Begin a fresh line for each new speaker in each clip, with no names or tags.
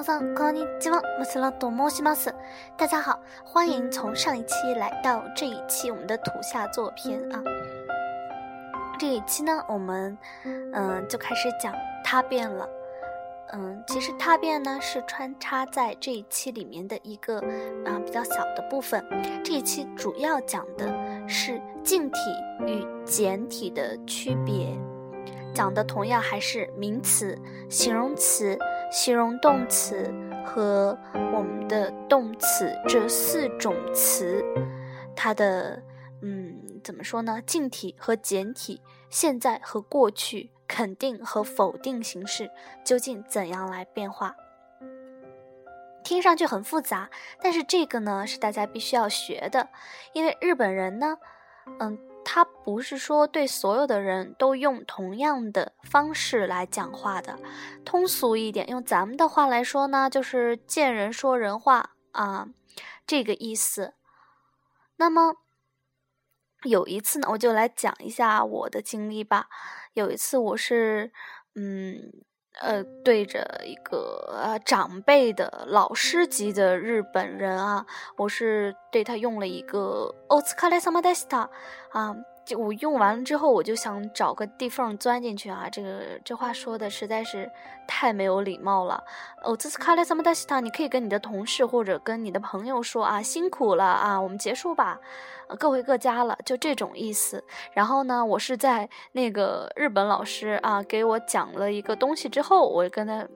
皆さんこんにちは、マスラと申します。大家好，欢迎从上一期来到这一期我们的土下座篇啊。这一期呢，我们嗯就开始讲他变了。嗯，其实他变呢是穿插在这一期里面的一个啊比较小的部分。这一期主要讲的是静体与简体的区别，讲的同样还是名词、形容词、 形容动词和我们的动词这四种词，它的嗯怎么说呢？近体和简体，现在和过去。肯定和否定形式究竟怎样来变化？听上去很复杂，但是这个呢是大家必须要学的，因为日本人呢，嗯，他不是说对所有的人都用同样的方式来讲话的。通俗一点，用咱们的话来说呢，就是见人说人话啊，这个意思。那么有一次呢，我就来讲一下我的经历吧。有一次，我是，嗯，呃，对着一个呃长辈的老师级的日本人啊，我是对他用了一个“お疲れ様でした”啊。 就我用完了之后，我就想找个地缝钻进去啊！这个这话说的实在是太没有礼貌了。哦，这是卡莱萨姆达西塔，你可以跟你的同事或者跟你的朋友说啊，辛苦了啊，我们结束吧，各回各家了，就这种意思。然后呢，我是在那个日本老师啊给我讲了一个东西之后，我跟他，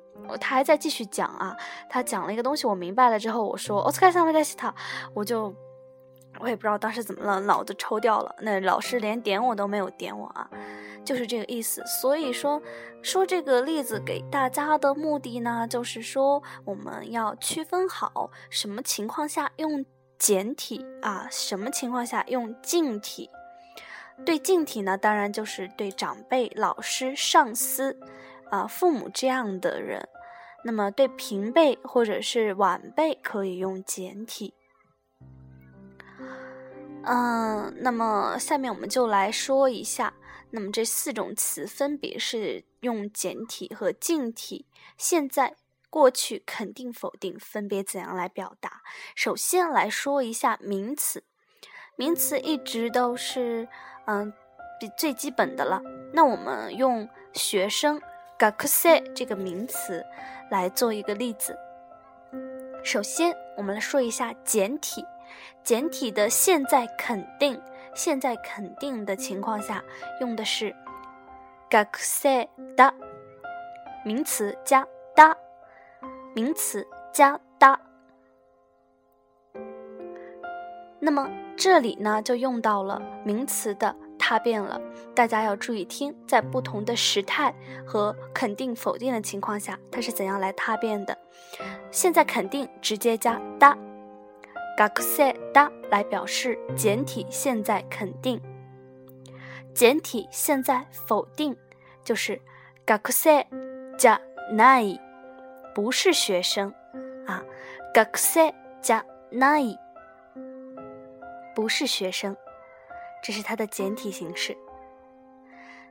他还在继续讲啊，他讲了一个东西，我明白了之后，我说奥斯卡萨姆达西塔，我就。我也不知道当时怎么了，脑子抽掉了。那老师连点我都没有点我啊，就是这个意思。所以说，说这个例子给大家的目的呢，就是说我们要区分好什么情况下用简体啊，什么情况下用静体。对静体呢，当然就是对长辈、老师、上司啊、父母这样的人。那么对平辈或者是晚辈可以用简体。嗯，那么下面我们就来说一下，那么这四种词分别是用简体和近体，现在、过去、肯定、否定分别怎样来表达？首先来说一下名词，名词一直都是嗯比最基本的了。那我们用学生 gakuse 这个名词来做一个例子。首先，我们来说一下简体。简体的现在肯定，现在肯定的情况下用的是 ga ca 名词加 d 名词加 d。那么这里呢就用到了名词的它变了，大家要注意听，在不同的时态和肯定否定的情况下，它是怎样来它变的。现在肯定直接加 d。学生だ来表示简体现在肯定，简体现在否定就是学生じゃない，不是学生啊。学生じゃない，不是学生，这是它的简体形式。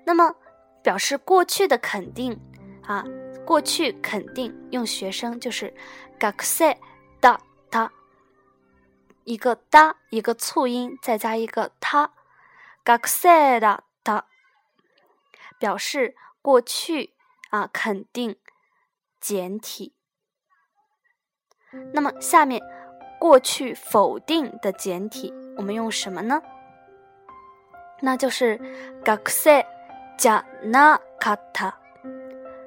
那么表示过去的肯定啊，过去肯定用学生就是学生だ他。 一个哒，一个促音，再加一个他，学生だ他，表示过去啊，肯定简体。那么下面过去否定的简体，我们用什么呢？那就是学生じゃなかった。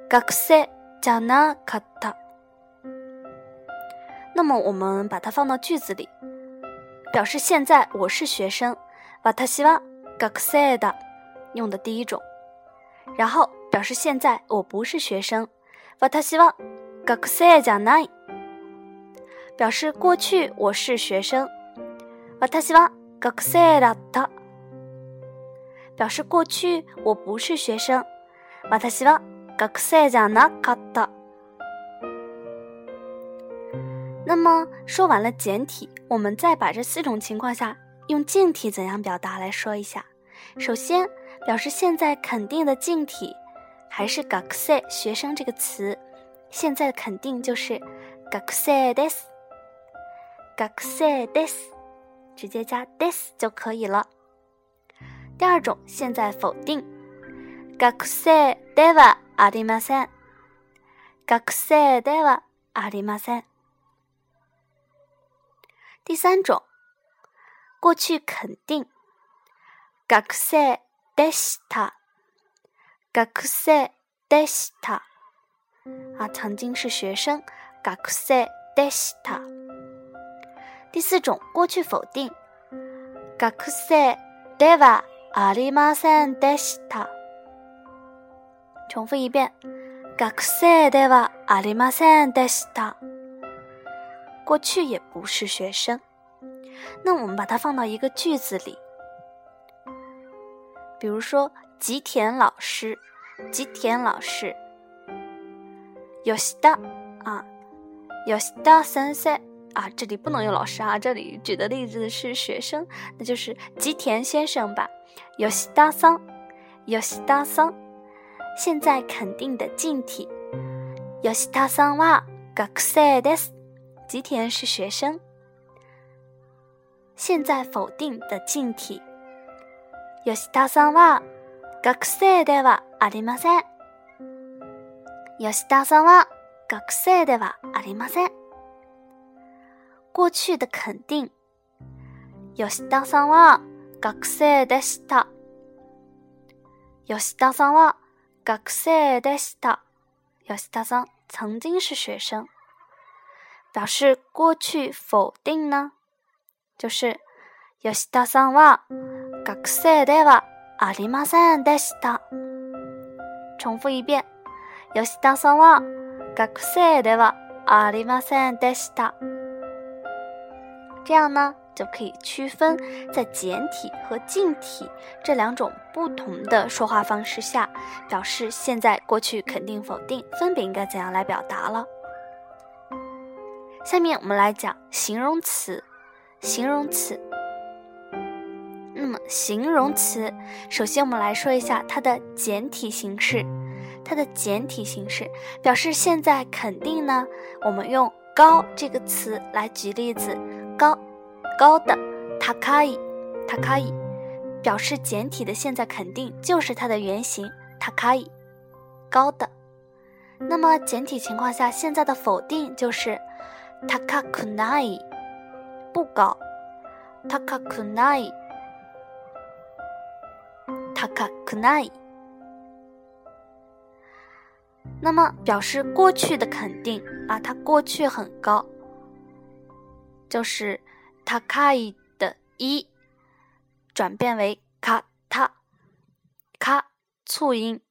学生じゃなかった。那么我们把它放到句子里。 表示现在我是学生，私は学生だ，用的第一种。然后表示现在我不是学生，私は学生じゃない。表示过去我是学生，私は学生だった。表示过去我不是学生，私は学生じゃなかった。 那么说完了简体，我们再把这四种情况下用静体怎样表达来说一下。首先，表示现在肯定的静体还是学生学生这个词 现在肯定就是学生です。学生です，直接加 this 就可以了。第二种现在否定，学生ではありませ 第三种过去肯定，学生でした。学生でした。啊，曾经是学生，学生でした。第四种过去否定，学生ではありませんでした。重复一遍，学生ではありませんでした。 过去也不是学生。那我们把它放到一个句子里，比如说吉田老师，吉田老师，吉田啊，吉田先生。啊，这里不能用老师啊，这里举的例子是学生，那就是吉田先生吧。有西大桑，有西大桑，现在肯定的近体。有西大桑哇，学生です。吉田是学生。现在否定的近体。有西大桑哇，学生ではありません。有西大桑は学生ではありません。过去的肯定。吉田さんは学生でした。吉田さんは学生でした。吉田さん曾经是学生。 表示过去否定呢，就是吉田さんは学生ではありませんでした。重复一遍。吉田さんは学生ではありませんでした。这样呢，就可以区分在简体和近体这两种不同的说话方式下，表示现在、过去、肯定、否定分别应该怎样来表达了。 下面我们来讲形容词。形容词，那么形容词，首先我们来说一下它的简体形式。它的简体形式表示现在肯定呢，我们用高这个词来举例子。高，高的，takai，takai，表示简体的现在肯定就是它的原型 takai，高的。那么简体情况下，现在的否定就是高くない，不高。高くない，高くない。那么表示过去的肯定啊，它过去很高，就是高い的一转变为卡它卡促音。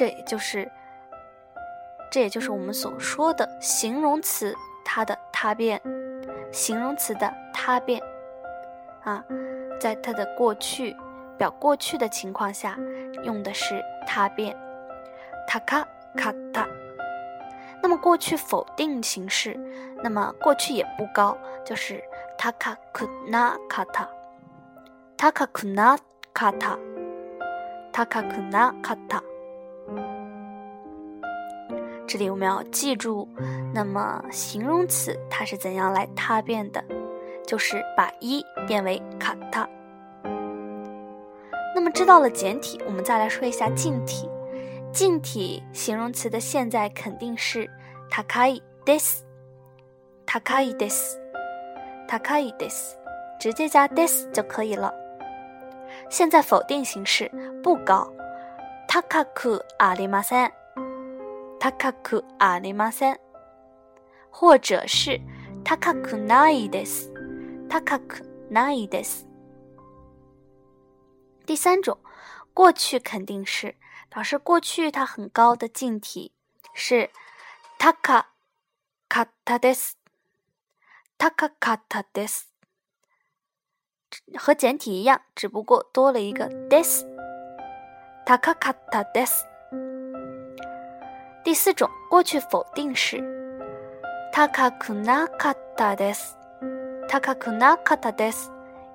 这也就是这也就是我们所说的形容词它的他变，形容词的他变啊，在它的过去表过去的情况下用的是他变，他卡卡他。那么过去否定形式，那么过去也不高，就是 takakuna kata，takakuna kata，takakuna kata。这里我们要记住，那么形容词它是怎样来他变的，就是把一变为 kata。那么知道了简体，我们再来说一下近体。近体形容词的现在肯定是 takai des，takai des，takai des，直接加 des 就可以了。现在否定形式不高，takaku arimasen，takaku arimasen，或者是 takaku nai des，takaku nai des。第三种，过去肯定是。表示过去它很高的近体是 taka kata des，taka kata des，和简体一样，只不过多了一个 des，taka kata des。第四种过去否定式 takaku na kata des，takaku na kata des，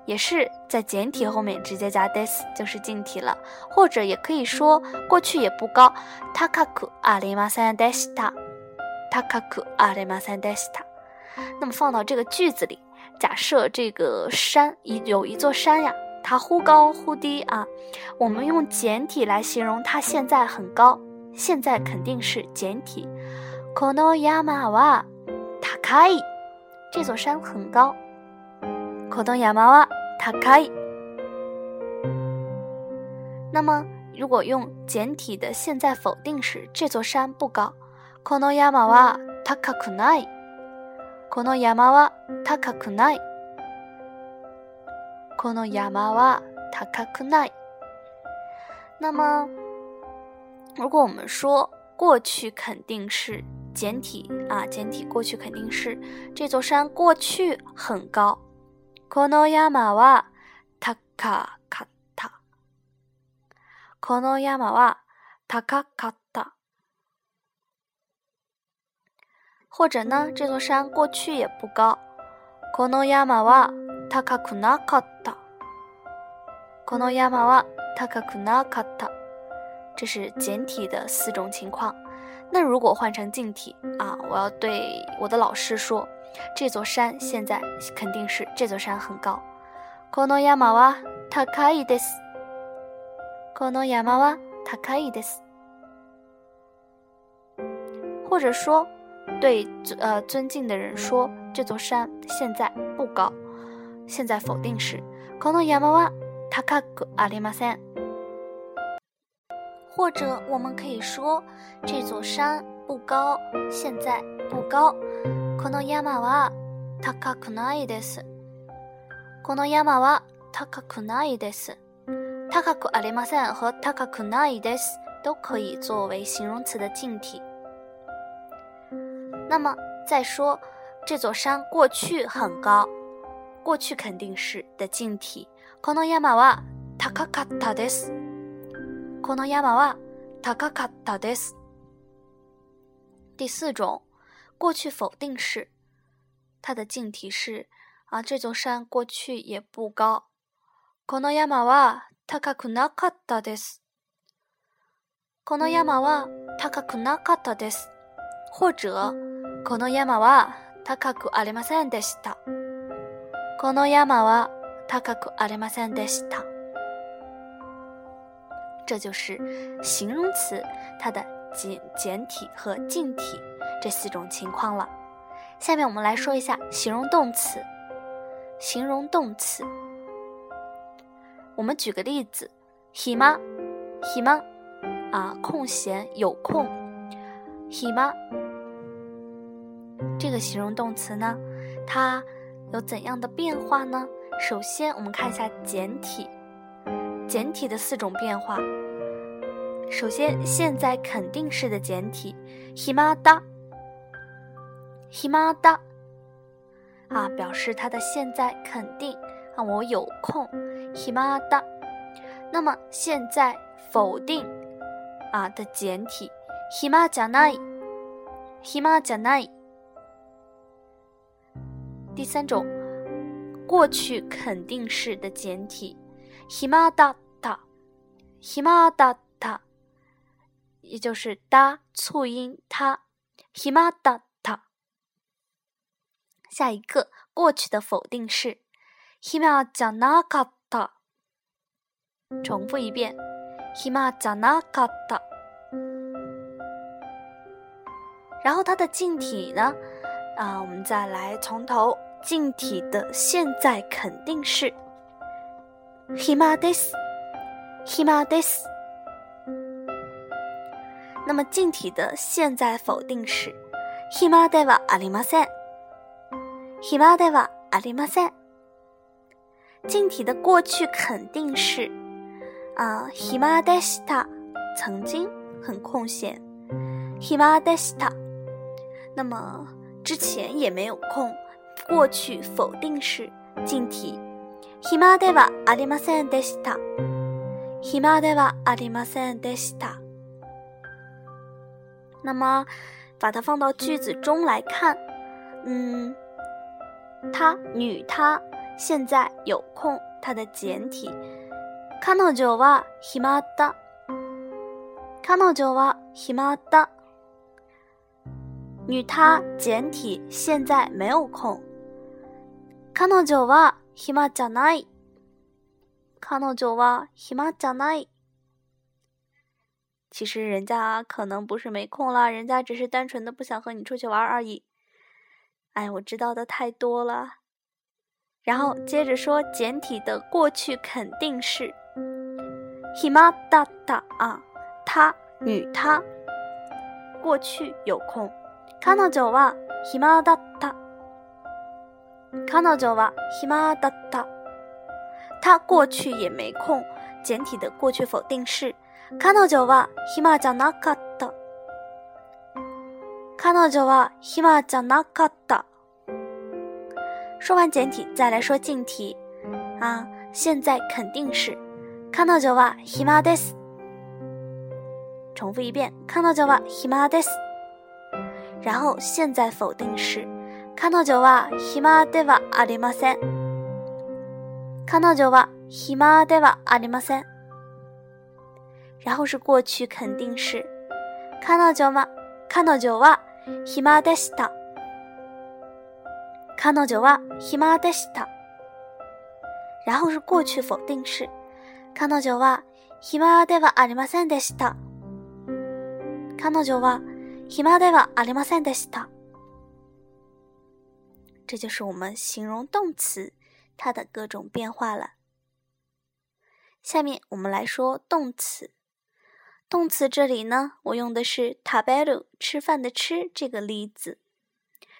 也是在简体后面直接加 des 就是近体了，或者也可以说过去也不高。高くありませんでした。高くありませんでした。那么放到这个句子里，假设这个山一有一座山呀，它忽高忽低啊，我们用简体来形容它现在很高， 现在肯定是简体。この山は高い。这座山很高。この山は高い。那么，如果用简体的现在否定时，这座山不高。この山は高くない。この山は高くない。この山は高くない。那么， 如果我们说过去肯定是简体啊，简体过去肯定是这座山过去很高。この山は高かった。この山は高かった。或者呢，这座山过去也不高。この山は高くなかった。この山は高くなかった。 这是简体的四种情况。那如果换成近体啊，我要对我的老师说。这座山现在肯定是这座山很高。この山は高いです。この山は高いです。或者说，对呃尊敬的人说，这座山现在不高。现在否定是この山は高くありません。 或者我们可以说，这座山不高，现在不高。この山は高くないです。この山は高くないです。高くありません和高くないです都可以作为形容词的近体。那么再说这座山过去很高，过去肯定是的近体。この山は高かったです。 この山は高かったです。第四种。过去否定式，它的近体是啊，这座山过去也不高。この山は高くなかったです。この山は高くなかったです。或者この山は高くありませんでした。この山は高くありませんでした。 这就是形容词它的简简体和近体。这四种情况了，下面我们来说一下形容动词。形容动词，我们举个例子，ひま，ひま，啊，空闲有空，ひま。这个形容动词呢，它有怎样的变化呢？首先，我们看一下简体， 简体的四种变化。首先，现在肯定式的简体，ひまだ。ひまだ，啊，表示他的现在肯定啊，我有空。ひまだ，那么现在否定啊的简体，ひまじゃない。ひまじゃない。第三种，过去肯定式的简体， ひまだた。ひまだた，也就是哒促音它，ひまだ。下一个过去的否定式，hima janakata。重复一遍，hima janakata。然后它的近体呢？啊，我们再来从头，近体的现在肯定式 ，hima des，hima des。那么近体的现在否定式，hima de wa arimasen。暇ではありません。近体的过去肯定是啊，暇でした。曾经很空闲，暇でした。那么之前也没有空，过去否定式近体， 暇ではありませんでした。暇ではありませんでした。那么把它放到句子中来看，嗯。她女她现在有空，它的简体。彼女は暇だ。彼女は暇だ。女她简体现在没有空。彼女は暇じゃない。彼女は暇じゃない。其实人家可能不是没空啦，人家只是单纯的不想和你出去玩而已。哎，我知道的太多了。然后接着说简体的过去肯定式。暇だった啊，她女她，过去有空。彼女は暇だった。 彼女は暇だった。她过去也没空，简体的过去否定式。彼女は暇じゃなかった。彼女は暇じゃなかった。说完简体，再来说近体啊，现在肯定是。彼女は暇です。重复一遍。彼女は暇です。然后现在否定式。 彼女は暇ではありません。彼女は暇ではありません。然后是过去肯定式。彼女は彼女は暇でした。彼女は暇でした。然后是过去否定式。彼女は暇ではありませんでした。彼女は暇ではありませんでした。这就是我们形容动词它的各种变化了。下面我们来说动词。动词这里呢，我用的是食べる吃饭的吃这个例子。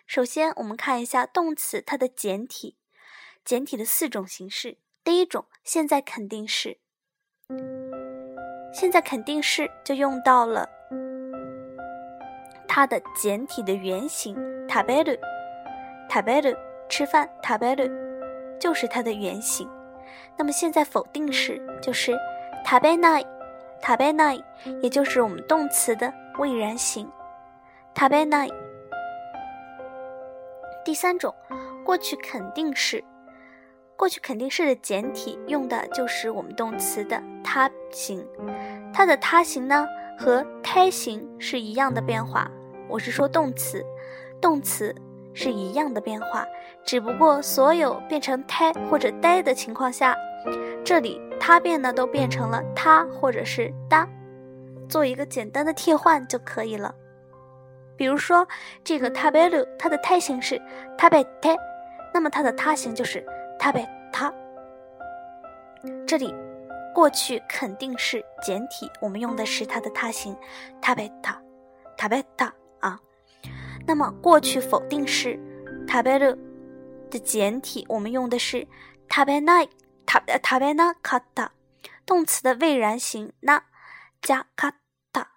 首先，我们看一下动词它的简体。简体的四种形式。第一种，现在肯定式。现在肯定式就用到了它的简体的原型食べる， 食べる吃饭，食べる就是它的原型。那么现在否定式就是食べない，食べない也就是我们动词的未然形食べない。第三种过去肯定式。过去肯定式的简体用的就是我们动词的他形，它的他形呢和胎形是一样的变化。我是说动词，动词 是一样的变化，只不过所有变成胎或者呆的情况下，这里它变呢都变成了它或者是哒，做一个简单的替换就可以了。比如说这个タベル，它的胎形是タベテ，那么它的他形就是。他べ他，这里过去肯定是简体，我们用的是它的他形他べ他，他べ他啊。 那么过去否定式食べる的简体，我们用的是食べない食べ食べなかった。动词的未然形な加かった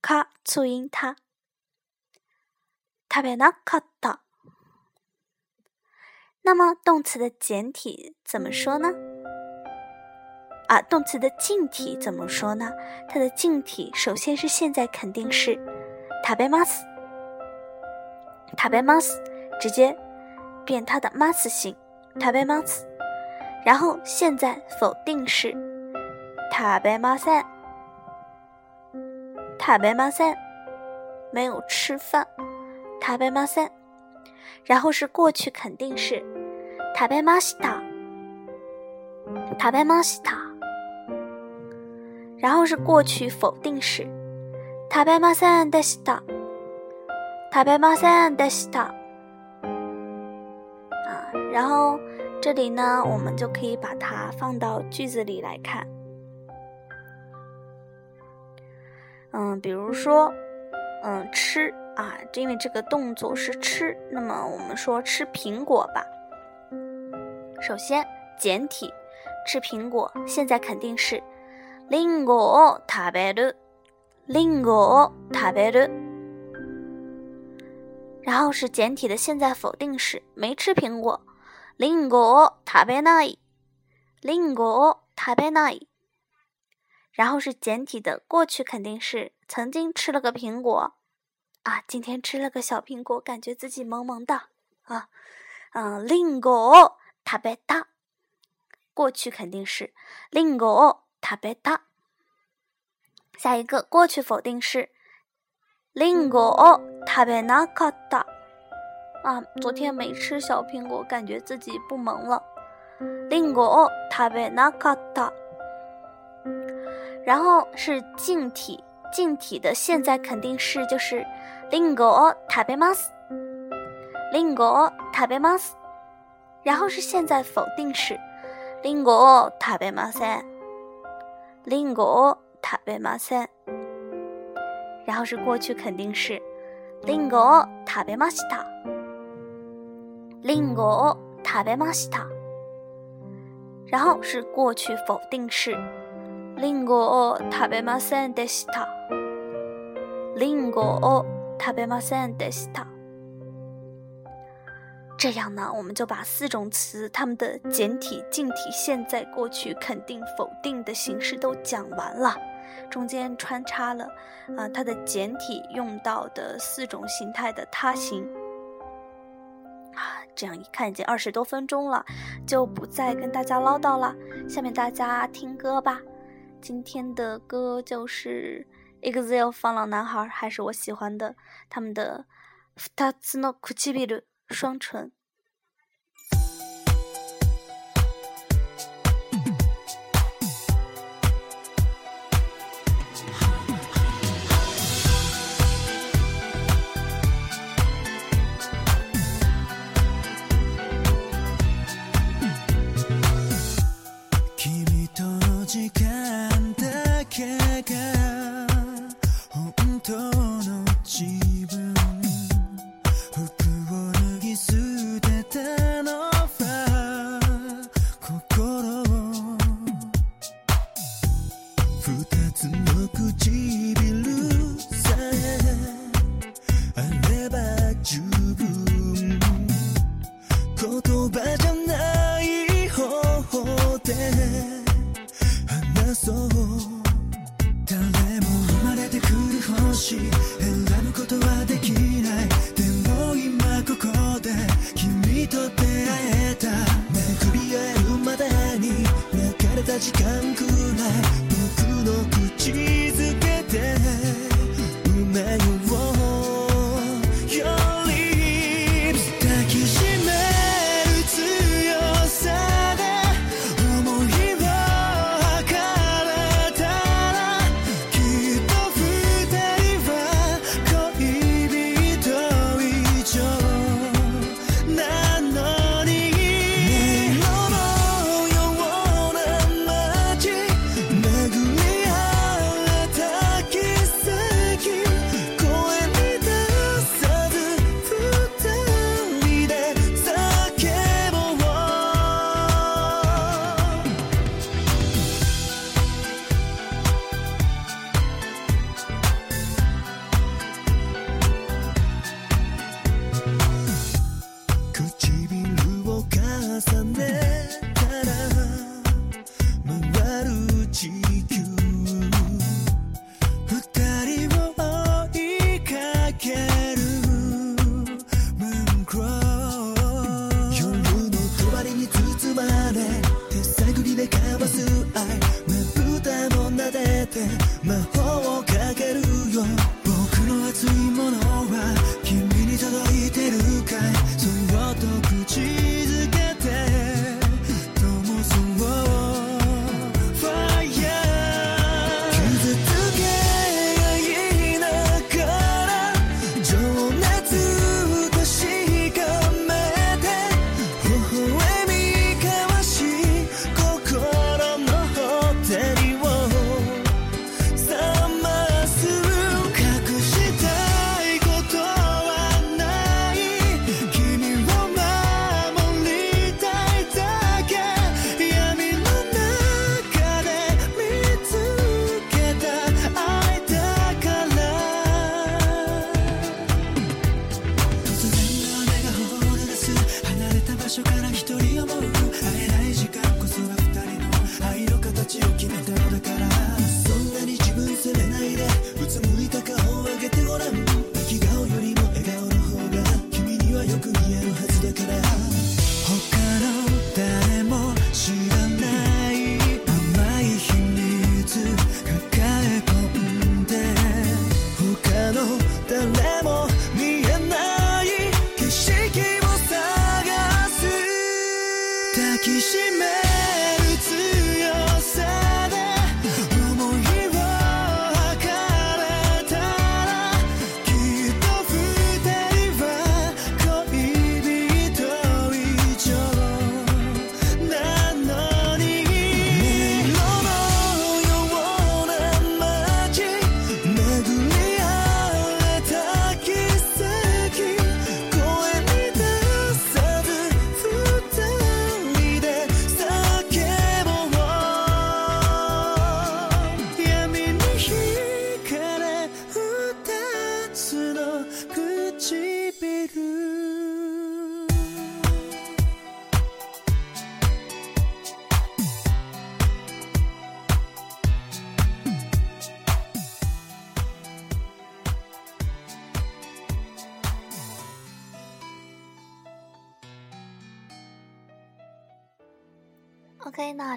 か促音它食べなかった。那么动词的简体怎么说呢？啊，动词的近体怎么说呢？它的近体首先是现在肯定式食 べます，食べます，直接变它的 mas 形食べます，然后现在否定式食べません，食べません，没有吃饭食べません，然后是过去肯定式。食べました。食べました。然后是过去否定式。食べませんでした。 食べませんでした。啊，然后这里呢，我们就可以把它放到句子里来看。嗯，比如说，嗯，吃啊，因为这个动作是吃，那么我们说吃苹果吧。首先，简体吃苹果，现在肯定是リンゴを食べる，リンゴを食べる。 然后是简体的现在否定式，没吃苹果，リンゴを食べない，リンゴを食べない。然后是简体的过去肯定式，曾经吃了个苹果，啊，今天吃了个小苹果，感觉自己萌萌的啊，嗯，リンゴ。
食べた。过去肯定是リンゴを食べた。下一个过去否定是リンゴを 食べなかった。啊，昨天没吃小苹果，感觉自己不萌了。リンゴを食べなかった。然后是静体，静体的现在肯定是就是リンゴを食べます。リンゴを食べます。然后是现在否定式，リンゴを食べません。リンゴを食べません。然后是过去肯定式， リンゴを食べました。リンゴを食べました。然后是过去否定式，リンゴを食べませんでした。リンゴを食べませんでした。这样呢，我们就把四种词它们的简体、近体、现在、过去、肯定、否定的形式都讲完了， 中间穿插了啊它的简体用到的四种形态的他形啊。这样一看已经二十多分钟了，就不再跟大家唠叨了。下面大家听歌吧，今天的歌就是 EXILE 放浪男孩，还是我喜欢的他们的《二つの唇》。双唇。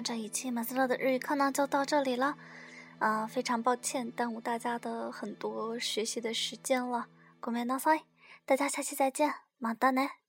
那这一期马斯乐的日语课呢就到这里了。啊、非常抱歉耽误大家的很多学习的时间了。ごめんなさい。大家下期再见，马达呢。